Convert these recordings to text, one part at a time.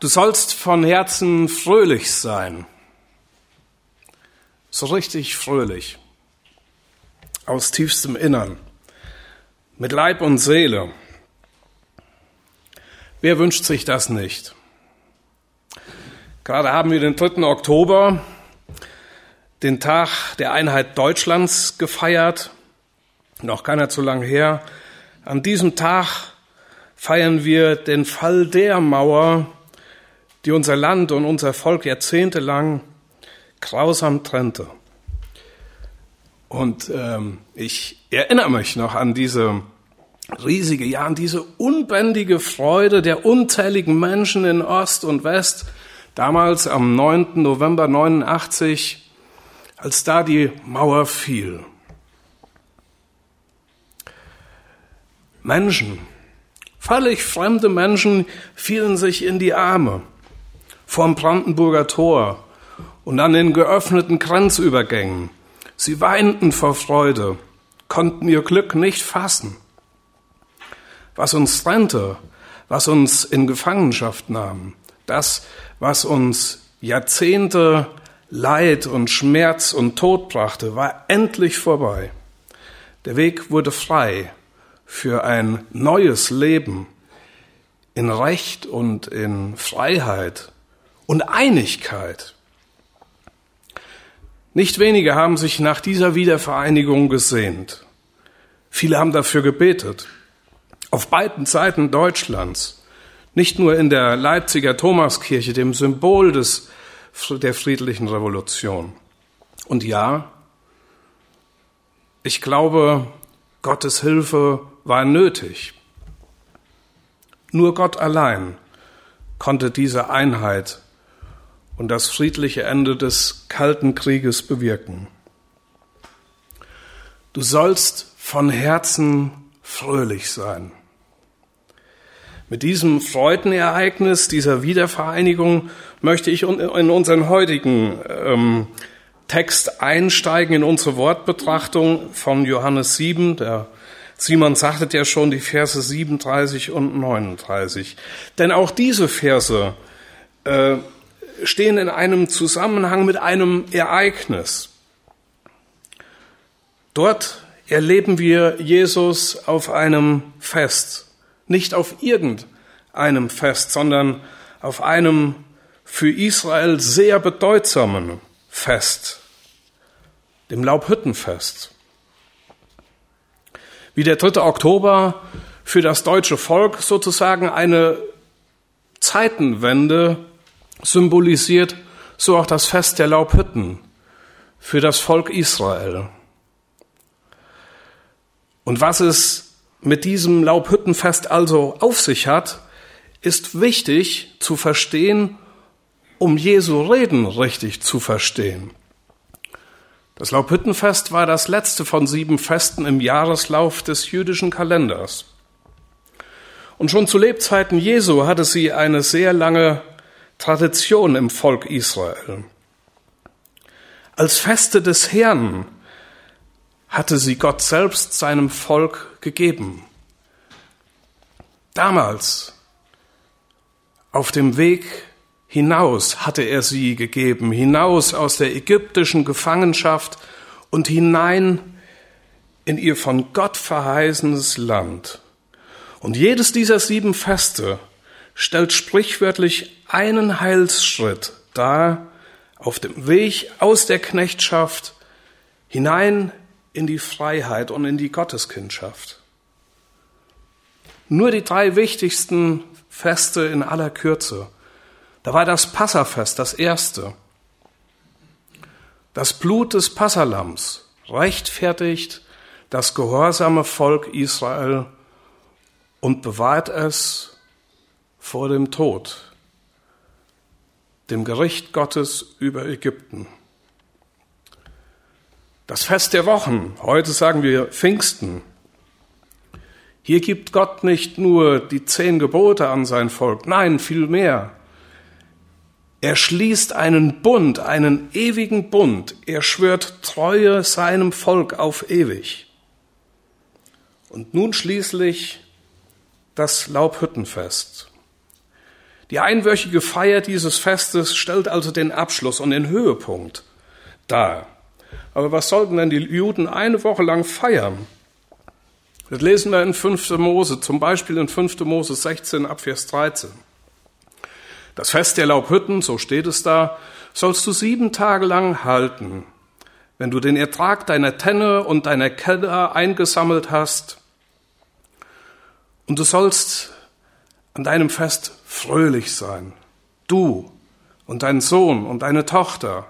Du sollst von Herzen fröhlich sein. So richtig fröhlich. Aus tiefstem Innern. Mit Leib und Seele. Wer wünscht sich das nicht? Gerade haben wir den 3. Oktober, den Tag der Einheit Deutschlands gefeiert. Noch keiner zu lang her. An diesem Tag feiern wir den Fall der Mauer, die unser Land und unser Volk jahrzehntelang grausam trennte. Und ähm, ich erinnere mich noch an diese riesige, ja, an diese unbändige Freude der unzähligen Menschen in Ost und West, damals am 9. November 89, als da die Mauer fiel. Menschen, völlig fremde Menschen fielen sich in die Arme vorm Brandenburger Tor und an den geöffneten Grenzübergängen. Sie weinten vor Freude, konnten ihr Glück nicht fassen. Was uns trennte, was uns in Gefangenschaft nahm, das, was uns Jahrzehnte Leid und Schmerz und Tod brachte, war endlich vorbei. Der Weg wurde frei für ein neues Leben in Recht und in Freiheit und Einigkeit. Nicht wenige haben sich nach dieser Wiedervereinigung gesehnt. Viele haben dafür gebetet. Auf beiden Seiten Deutschlands. Nicht nur in der Leipziger Thomaskirche, dem Symbol des, der friedlichen Revolution. Und ja, ich glaube, Gottes Hilfe war nötig. Nur Gott allein konnte diese Einheit und das friedliche Ende des Kalten Krieges bewirken. Du sollst von Herzen fröhlich sein. Mit diesem Freudenereignis, dieser Wiedervereinigung, möchte ich in unseren heutigen ähm, Text einsteigen, in unsere Wortbetrachtung von Johannes 7. Der Simon sagte ja schon die Verse 37 und 39. Denn auch diese Verse äh, stehen in einem Zusammenhang mit einem Ereignis. Dort erleben wir Jesus auf einem Fest, nicht auf irgendeinem Fest, sondern auf einem für Israel sehr bedeutsamen Fest, dem Laubhüttenfest. Wie der 3. Oktober für das deutsche Volk sozusagen eine Zeitenwende symbolisiert so auch das Fest der Laubhütten für das Volk Israel. Und was es mit diesem Laubhüttenfest also auf sich hat, ist wichtig zu verstehen, um Jesu Reden richtig zu verstehen. Das Laubhüttenfest war das letzte von sieben Festen im Jahreslauf des jüdischen Kalenders. Und schon zu Lebzeiten Jesu hatte sie eine sehr lange Tradition im Volk Israel. Als Feste des Herrn hatte sie Gott selbst seinem Volk gegeben. Damals, auf dem Weg hinaus, hatte er sie gegeben, hinaus aus der ägyptischen Gefangenschaft und hinein in ihr von Gott verheißenes Land. Und jedes dieser sieben Feste stellt sprichwörtlich einen Heilsschritt dar auf dem Weg aus der Knechtschaft hinein in die Freiheit und in die Gotteskindschaft. Nur die drei wichtigsten Feste in aller Kürze. Da war das Passafest, das erste. Das Blut des Passalams rechtfertigt das gehorsame Volk Israel und bewahrt es vor dem Tod, dem Gericht Gottes über Ägypten. Das Fest der Wochen, heute sagen wir Pfingsten. Hier gibt Gott nicht nur die zehn Gebote an sein Volk, nein, viel mehr. Er schließt einen Bund, einen ewigen Bund. Er schwört Treue seinem Volk auf ewig. Und nun schließlich das Laubhüttenfest. Die einwöchige Feier dieses Festes stellt also den Abschluss und den Höhepunkt dar. Aber was sollten denn die Juden eine Woche lang feiern? Das lesen wir in 5. Mose, zum Beispiel in 5. Mose 16 ab Vers 13. Das Fest der Laubhütten, so steht es da, sollst du sieben Tage lang halten. Wenn du den Ertrag deiner Tenne und deiner Keller eingesammelt hast, und du sollst an deinem Fest fröhlich sein, du und dein Sohn und deine Tochter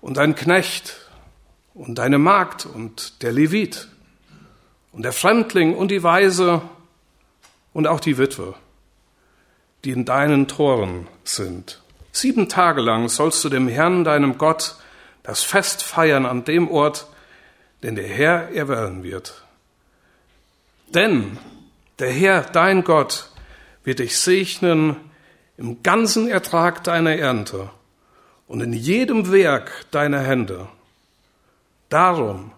und dein Knecht und deine Magd und der Levit und der Fremdling und die Weise und auch die Witwe, die in deinen Toren sind. Sieben Tage lang sollst du dem Herrn, deinem Gott, das Fest feiern an dem Ort, den der Herr erwählen wird. Denn der Herr, dein Gott, wird dich segnen im ganzen Ertrag deiner Ernte und in jedem Werk deiner Hände. Darum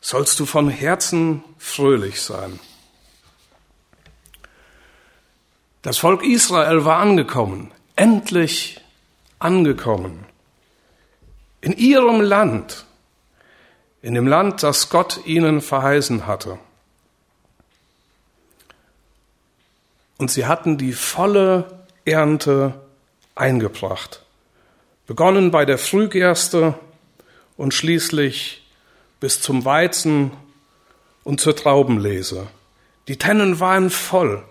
sollst du von Herzen fröhlich sein. Das Volk Israel war angekommen, endlich angekommen. In ihrem Land, in dem Land, das Gott ihnen verheißen hatte. Und sie hatten die volle Ernte eingebracht. Begonnen bei der Frühgerste und schließlich bis zum Weizen und zur Traubenlese. Die Tennen waren voll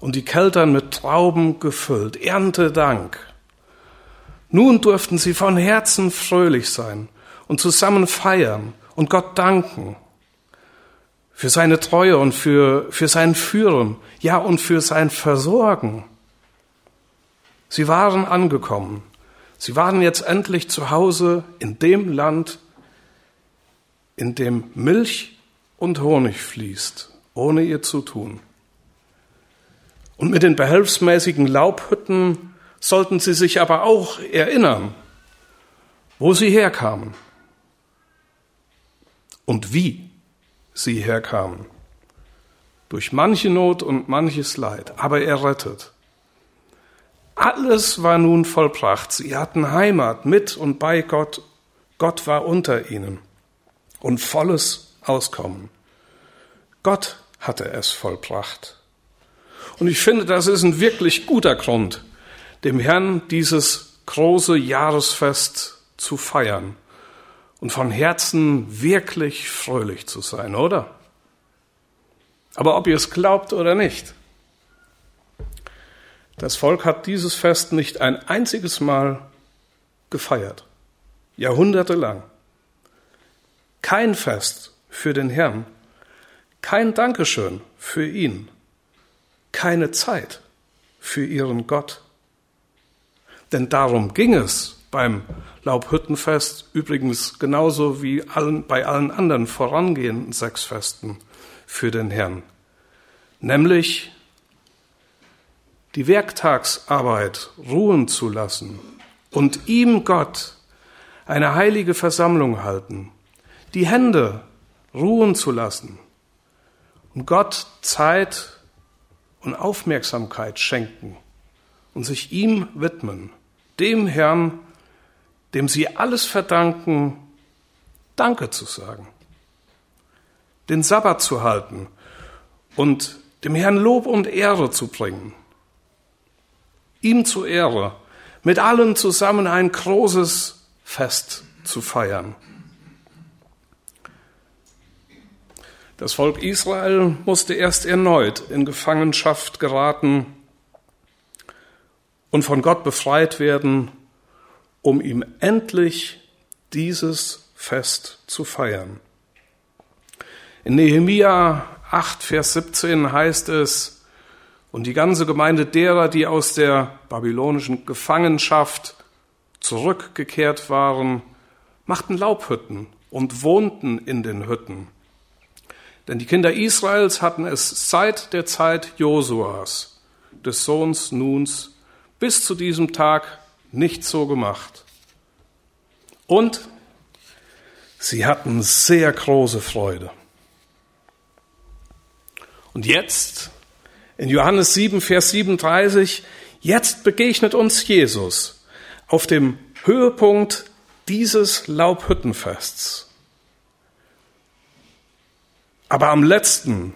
und die Keltern mit Trauben gefüllt. Erntedank. Nun durften sie von Herzen fröhlich sein und zusammen feiern und Gott danken für seine Treue und für, für sein Führen, ja und für sein Versorgen. Sie waren angekommen. Sie waren jetzt endlich zu Hause in dem Land, in dem Milch und Honig fließt, ohne ihr zu tun. Und mit den behelfsmäßigen Laubhütten sollten sie sich aber auch erinnern, wo sie herkamen und wie sie herkamen. Durch manche Not und manches Leid, aber er rettet. Alles war nun vollbracht. Sie hatten Heimat mit und bei Gott. Gott war unter ihnen und volles Auskommen. Gott hatte es vollbracht. Und ich finde, das ist ein wirklich guter Grund, dem Herrn dieses große Jahresfest zu feiern und von Herzen wirklich fröhlich zu sein, oder? Aber ob ihr es glaubt oder nicht, das Volk hat dieses Fest nicht ein einziges Mal gefeiert, jahrhundertelang. Kein Fest für den Herrn, kein Dankeschön für ihn, keine Zeit für ihren Gott. Denn darum ging es beim Laubhüttenfest, übrigens genauso wie allen, bei allen anderen vorangehenden sechs Festen für den Herrn, nämlich die Werktagsarbeit ruhen zu lassen und ihm Gott eine heilige Versammlung halten, die Hände ruhen zu lassen und Gott Zeit und Aufmerksamkeit schenken und sich ihm widmen, dem Herrn, dem sie alles verdanken, Danke zu sagen, den Sabbat zu halten und dem Herrn Lob und Ehre zu bringen, ihm zu Ehre, mit allen zusammen ein großes Fest zu feiern. Das Volk Israel musste erst erneut in Gefangenschaft geraten und von Gott befreit werden, um ihm endlich dieses Fest zu feiern. In Nehemia 8, Vers 17 heißt es, und die ganze Gemeinde derer, die aus der babylonischen Gefangenschaft zurückgekehrt waren, machten Laubhütten und wohnten in den Hütten. Denn die Kinder Israels hatten es seit der Zeit Josuas, des Sohns Nuns, bis zu diesem Tag nicht so gemacht. Und sie hatten sehr große Freude. Und jetzt, In Johannes 7, Vers 37, jetzt begegnet uns Jesus auf dem Höhepunkt dieses Laubhüttenfests. Aber am letzten,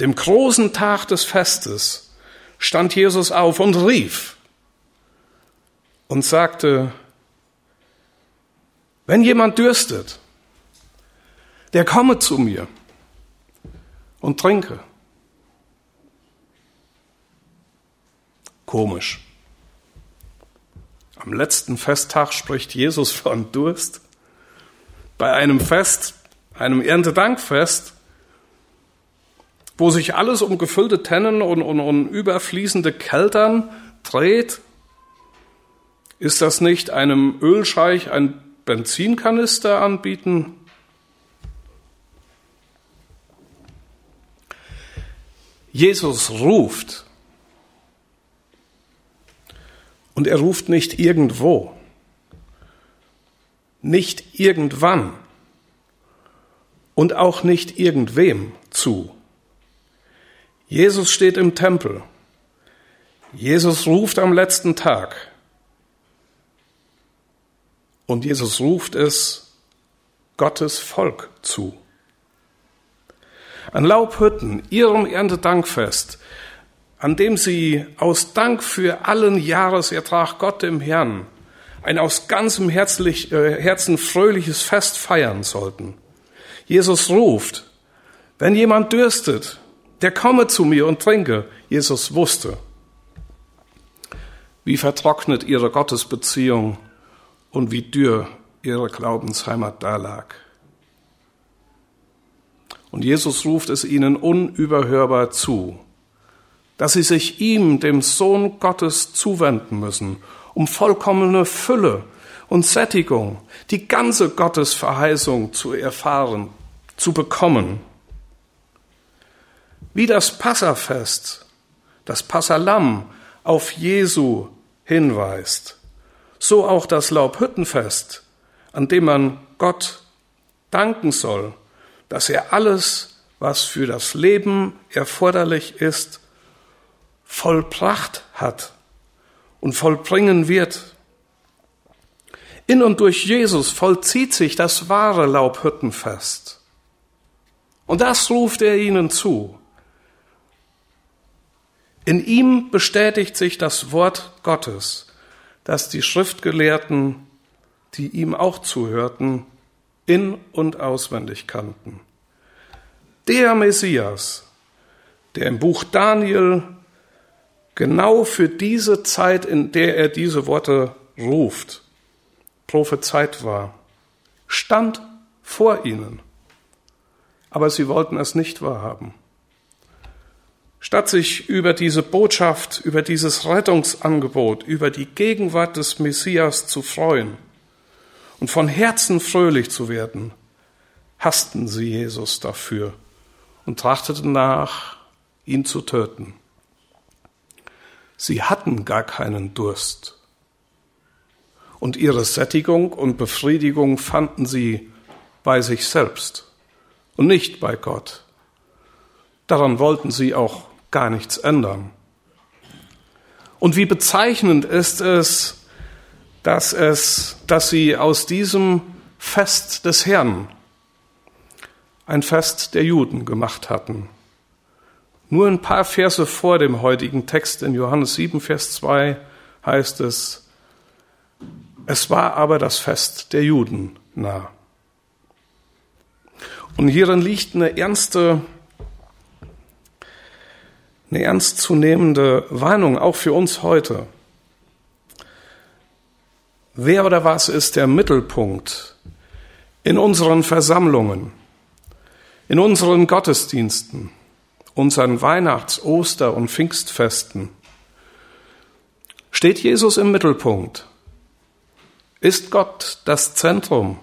dem großen Tag des Festes, stand Jesus auf und rief und sagte, wenn jemand dürstet, der komme zu mir und trinke. Komisch. Am letzten Festtag spricht Jesus von Durst. Bei einem Fest, einem Erntedankfest, wo sich alles um gefüllte Tennen und, und, und überfließende Keltern dreht, ist das nicht einem Ölscheich ein Benzinkanister anbieten? Jesus ruft. Und er ruft nicht irgendwo, nicht irgendwann und auch nicht irgendwem zu. Jesus steht im Tempel. Jesus ruft am letzten Tag. Und Jesus ruft es Gottes Volk zu. An Laubhütten, ihrem Erntedankfest, an dem sie aus Dank für allen Jahresertrag Gott im Herrn ein aus ganzem Herzlich, äh, Herzen fröhliches Fest feiern sollten. Jesus ruft, wenn jemand dürstet, der komme zu mir und trinke. Jesus wusste, wie vertrocknet ihre Gottesbeziehung und wie dürr ihre Glaubensheimat dalag. Und Jesus ruft es ihnen unüberhörbar zu, dass sie sich ihm, dem Sohn Gottes, zuwenden müssen, um vollkommene Fülle und Sättigung, die ganze Gottesverheißung zu erfahren, zu bekommen. Wie das Passafest, das Passalam auf Jesu hinweist so auch das Laubhüttenfest, an dem man Gott danken soll, dass er alles, was für das Leben erforderlich ist, vollbracht hat und vollbringen wird. In und durch Jesus vollzieht sich das wahre Laubhüttenfest. Und das ruft er ihnen zu. In ihm bestätigt sich das Wort Gottes dass die Schriftgelehrten, die ihm auch zuhörten, in und auswendig kannten. Der Messias, der im Buch Daniel genau für diese Zeit, in der er diese Worte ruft, prophezeit war, stand vor ihnen. Aber sie wollten es nicht wahrhaben. Statt sich über diese Botschaft, über dieses Rettungsangebot, über die Gegenwart des Messias zu freuen und von Herzen fröhlich zu werden, hassten sie Jesus dafür und trachteten nach, ihn zu töten. Sie hatten gar keinen Durst. Und ihre Sättigung und Befriedigung fanden sie bei sich selbst und nicht bei Gott. Daran wollten sie auch gar nichts ändern. Und wie bezeichnend ist es, dass es, dass sie aus diesem Fest des Herrn ein Fest der Juden gemacht hatten. Nur ein paar Verse vor dem heutigen Text in Johannes 7, Vers 2 heißt es, es war aber das Fest der Juden nah. Und hierin liegt eine ernste eine ernstzunehmende Warnung auch für uns heute. Wer oder was ist der Mittelpunkt in unseren Versammlungen, in unseren Gottesdiensten, unseren Weihnachts-, Oster- und Pfingstfesten? Steht Jesus im Mittelpunkt? Ist Gott das Zentrum?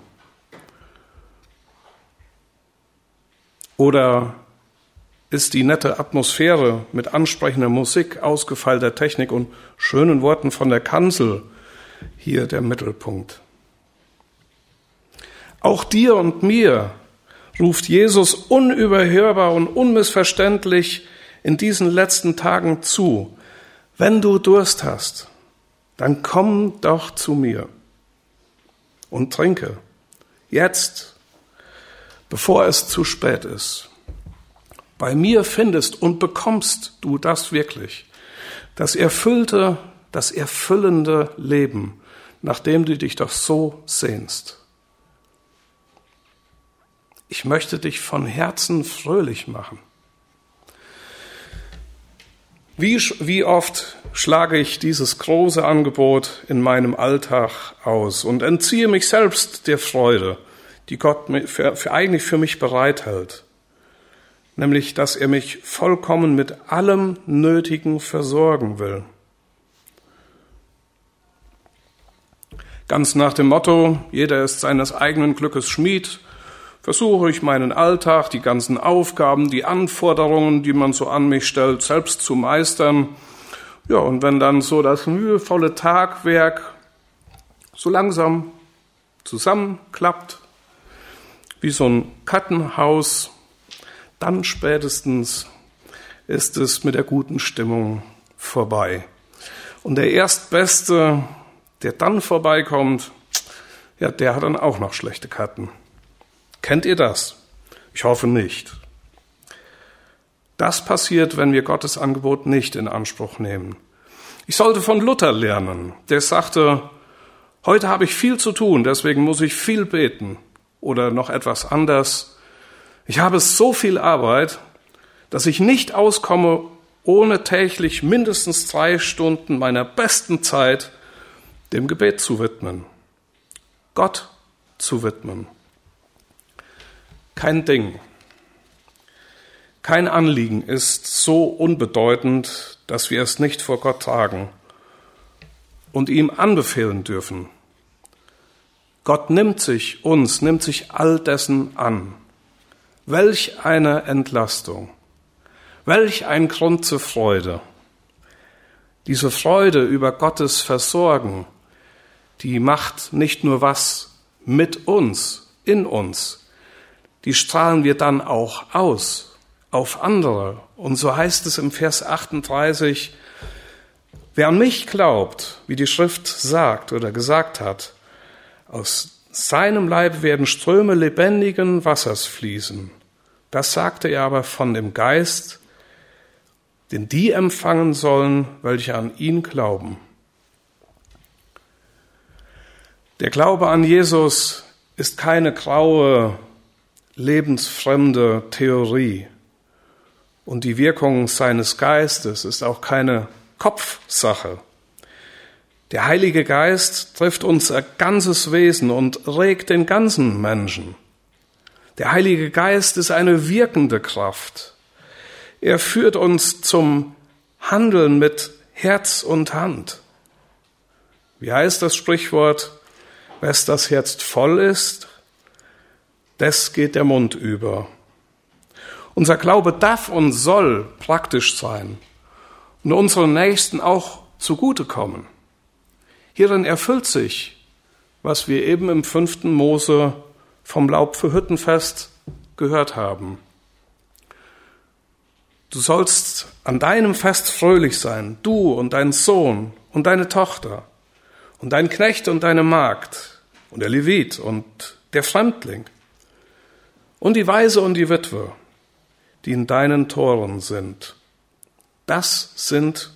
Oder ist die nette Atmosphäre mit ansprechender Musik, ausgefeilter Technik und schönen Worten von der Kanzel hier der Mittelpunkt. Auch dir und mir ruft Jesus unüberhörbar und unmissverständlich in diesen letzten Tagen zu, wenn du Durst hast, dann komm doch zu mir und trinke. Jetzt, bevor es zu spät ist. Bei mir findest und bekommst du das wirklich, das erfüllte, das erfüllende Leben, nach dem du dich doch so sehnst. Ich möchte dich von Herzen fröhlich machen. Wie, wie oft schlage ich dieses große Angebot in meinem Alltag aus und entziehe mich selbst der Freude, die Gott für, für eigentlich für mich bereithält, nämlich dass er mich vollkommen mit allem Nötigen versorgen will. Ganz nach dem Motto, jeder ist seines eigenen Glückes Schmied, versuche ich meinen Alltag, die ganzen Aufgaben, die Anforderungen, die man so an mich stellt, selbst zu meistern. Ja, und wenn dann so das mühevolle Tagwerk so langsam zusammenklappt, wie so ein Kartenhaus, dann spätestens ist es mit der guten Stimmung vorbei. Und der Erstbeste, der dann vorbeikommt, ja, der hat dann auch noch schlechte Karten. Kennt ihr das? Ich hoffe nicht. Das passiert, wenn wir Gottes Angebot nicht in Anspruch nehmen. Ich sollte von Luther lernen. Der sagte, heute habe ich viel zu tun, deswegen muss ich viel beten. Oder noch etwas anders. Ich habe so viel Arbeit, dass ich nicht auskomme, ohne täglich mindestens drei Stunden meiner besten Zeit dem Gebet zu widmen. Gott zu widmen. Kein Ding, kein Anliegen ist so unbedeutend, dass wir es nicht vor Gott tragen und ihm anbefehlen dürfen. Gott nimmt sich uns, nimmt sich all dessen an. Welch eine Entlastung, welch ein Grund zur Freude. Diese Freude über Gottes Versorgen, die macht nicht nur was mit uns, in uns, die strahlen wir dann auch aus auf andere. Und so heißt es im Vers 38, wer an mich glaubt, wie die Schrift sagt oder gesagt hat, aus seinem Leib werden Ströme lebendigen Wassers fließen. Das sagte er aber von dem Geist, den die empfangen sollen, welche an ihn glauben. Der Glaube an Jesus ist keine graue lebensfremde Theorie. Und die Wirkung seines Geistes ist auch keine Kopfsache. Der Heilige Geist trifft unser ganzes Wesen und regt den ganzen Menschen. Der Heilige Geist ist eine wirkende Kraft. Er führt uns zum Handeln mit Herz und Hand. Wie heißt das Sprichwort? Wes das Herz voll ist, das geht der Mund über. Unser Glaube darf und soll praktisch sein und unseren Nächsten auch zugutekommen. Hierin erfüllt sich, was wir eben im fünften Mose vom Laub für Hüttenfest gehört haben. Du sollst an deinem Fest fröhlich sein, du und dein Sohn und deine Tochter und dein Knecht und deine Magd und der Levit und der Fremdling und die Weise und die Witwe, die in deinen Toren sind. Das sind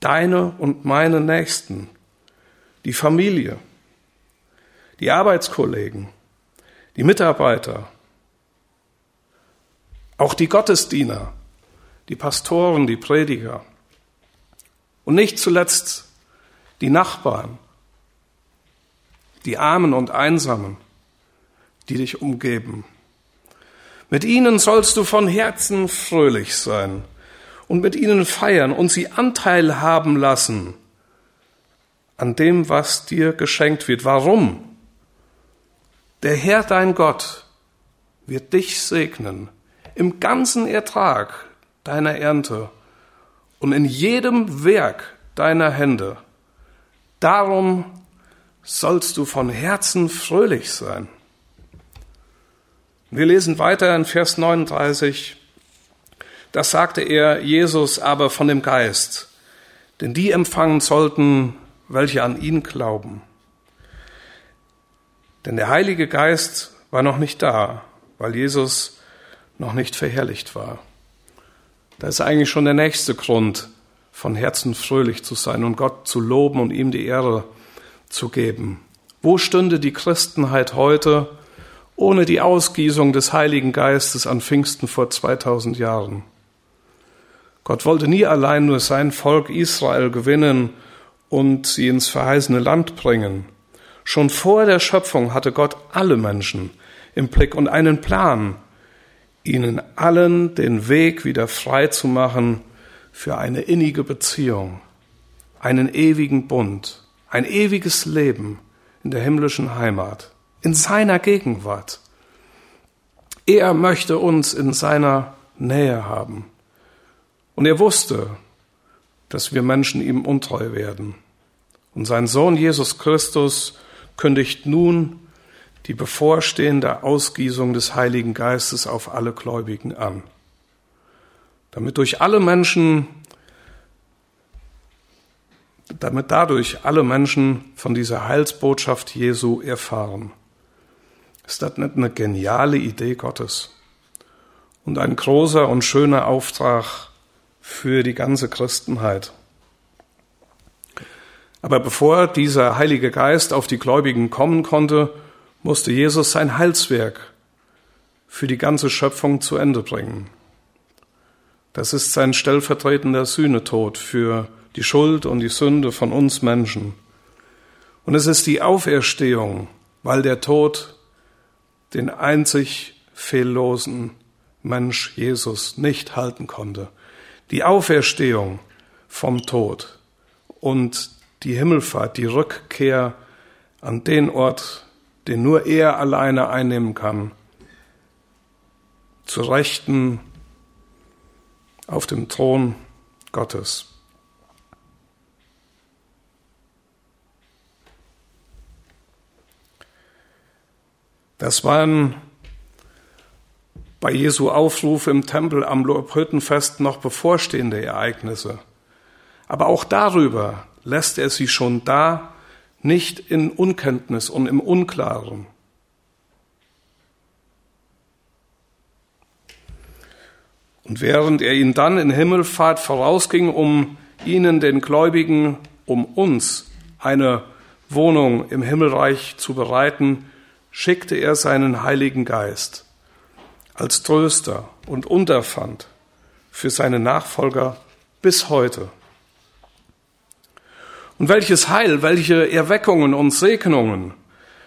deine und meine Nächsten, die Familie, die Arbeitskollegen, die Mitarbeiter, auch die Gottesdiener, die Pastoren, die Prediger und nicht zuletzt die Nachbarn, die Armen und Einsamen, die dich umgeben. Mit ihnen sollst du von Herzen fröhlich sein und mit ihnen feiern und sie Anteil haben lassen an dem, was dir geschenkt wird. Warum? Der Herr dein Gott wird dich segnen im ganzen Ertrag deiner Ernte und in jedem Werk deiner Hände. Darum sollst du von Herzen fröhlich sein. Wir lesen weiter in Vers 39. Das sagte er Jesus aber von dem Geist, denn die empfangen sollten, welche an ihn glauben. Denn der Heilige Geist war noch nicht da, weil Jesus noch nicht verherrlicht war. Da ist eigentlich schon der nächste Grund, von Herzen fröhlich zu sein und Gott zu loben und ihm die Ehre zu geben. Wo stünde die Christenheit heute ohne die Ausgießung des Heiligen Geistes an Pfingsten vor 2000 Jahren? Gott wollte nie allein nur sein Volk Israel gewinnen und sie ins verheißene Land bringen. Schon vor der Schöpfung hatte Gott alle Menschen im Blick und einen Plan, ihnen allen den Weg wieder frei zu machen für eine innige Beziehung, einen ewigen Bund, ein ewiges Leben in der himmlischen Heimat, in seiner Gegenwart. Er möchte uns in seiner Nähe haben. Und er wusste, dass wir Menschen ihm untreu werden. Und sein Sohn Jesus Christus kündigt nun die bevorstehende Ausgießung des Heiligen Geistes auf alle Gläubigen an, damit durch alle Menschen, damit dadurch alle Menschen von dieser Heilsbotschaft Jesu erfahren. Ist das nicht eine geniale Idee Gottes und ein großer und schöner Auftrag für die ganze Christenheit. Aber bevor dieser Heilige Geist auf die Gläubigen kommen konnte, musste Jesus sein Heilswerk für die ganze Schöpfung zu Ende bringen. Das ist sein stellvertretender Sühnetod für die Schuld und die Sünde von uns Menschen. Und es ist die Auferstehung, weil der Tod den einzig fehllosen Mensch Jesus nicht halten konnte die Auferstehung vom Tod und die Himmelfahrt, die Rückkehr an den Ort, den nur er alleine einnehmen kann, zu Rechten auf dem Thron Gottes. Das waren bei Jesu Aufruf im Tempel am Lobhüttenfest noch bevorstehende Ereignisse. Aber auch darüber lässt er sie schon da nicht in Unkenntnis und im Unklaren. Und während er ihnen dann in Himmelfahrt vorausging, um ihnen, den Gläubigen, um uns eine Wohnung im Himmelreich zu bereiten, schickte er seinen Heiligen Geist als Tröster und Unterpfand für seine Nachfolger bis heute. Und welches Heil, welche Erweckungen und Segnungen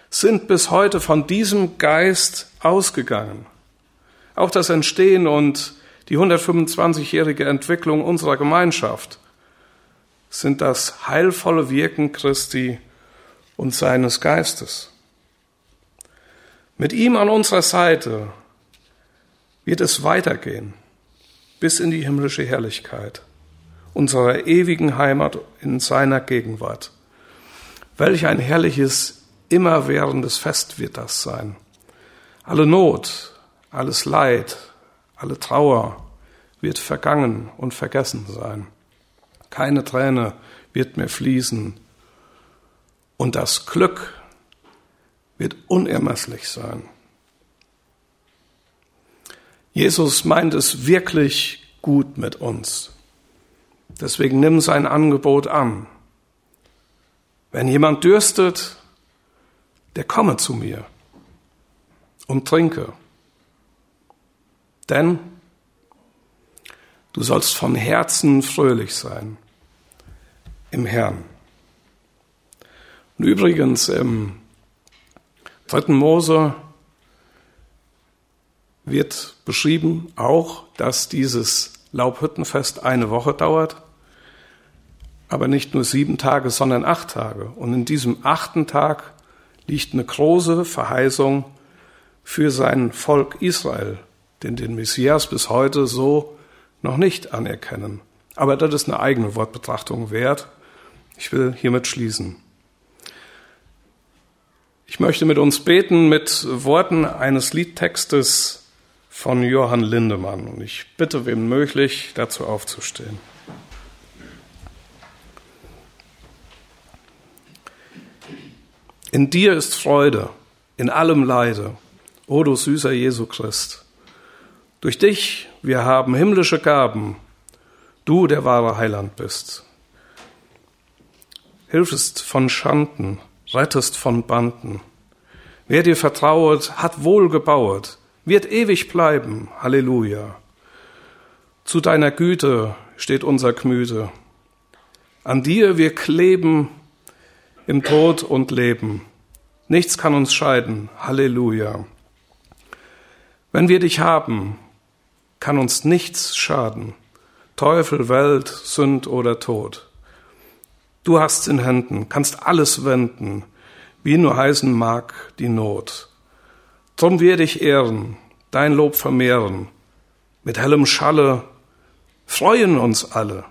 sind bis heute von diesem Geist ausgegangen. Auch das Entstehen und die 125-jährige Entwicklung unserer Gemeinschaft sind das heilvolle Wirken Christi und seines Geistes. Mit ihm an unserer Seite wird es weitergehen bis in die himmlische Herrlichkeit, unserer ewigen Heimat in seiner Gegenwart. Welch ein herrliches, immerwährendes Fest wird das sein. Alle Not, alles Leid, alle Trauer wird vergangen und vergessen sein. Keine Träne wird mehr fließen. Und das Glück wird unermesslich sein. Jesus meint es wirklich gut mit uns. Deswegen nimm sein Angebot an. Wenn jemand dürstet, der komme zu mir und trinke. Denn du sollst von Herzen fröhlich sein im Herrn. Und übrigens im dritten Mose wird beschrieben auch, dass dieses Laubhüttenfest eine Woche dauert, aber nicht nur sieben Tage, sondern acht Tage. Und in diesem achten Tag liegt eine große Verheißung für sein Volk Israel, den den Messias bis heute so noch nicht anerkennen. Aber das ist eine eigene Wortbetrachtung wert. Ich will hiermit schließen. Ich möchte mit uns beten mit Worten eines Liedtextes von Johann Lindemann. Und ich bitte, wem möglich, dazu aufzustehen. In dir ist Freude, in allem Leide, o du süßer Jesu Christ. Durch dich wir haben himmlische Gaben, du der wahre Heiland bist. Hilfest von Schanden, rettest von Banden. Wer dir vertrauet, hat wohl gebauet, wird ewig bleiben. Halleluja. Zu deiner Güte steht unser Gmüde. An dir wir kleben im Tod und Leben. Nichts kann uns scheiden. Halleluja. Wenn wir dich haben, kann uns nichts schaden. Teufel, Welt, Sünd oder Tod. Du hast in Händen, kannst alles wenden, wie nur heißen mag die Not. Drum werde ich ehren, dein Lob vermehren, mit hellem Schalle freuen uns alle.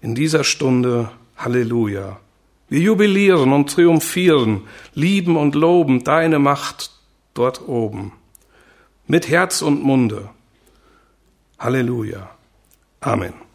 In dieser Stunde Halleluja. Wir jubilieren und triumphieren, lieben und loben deine Macht dort oben. Mit Herz und Munde. Halleluja. Amen.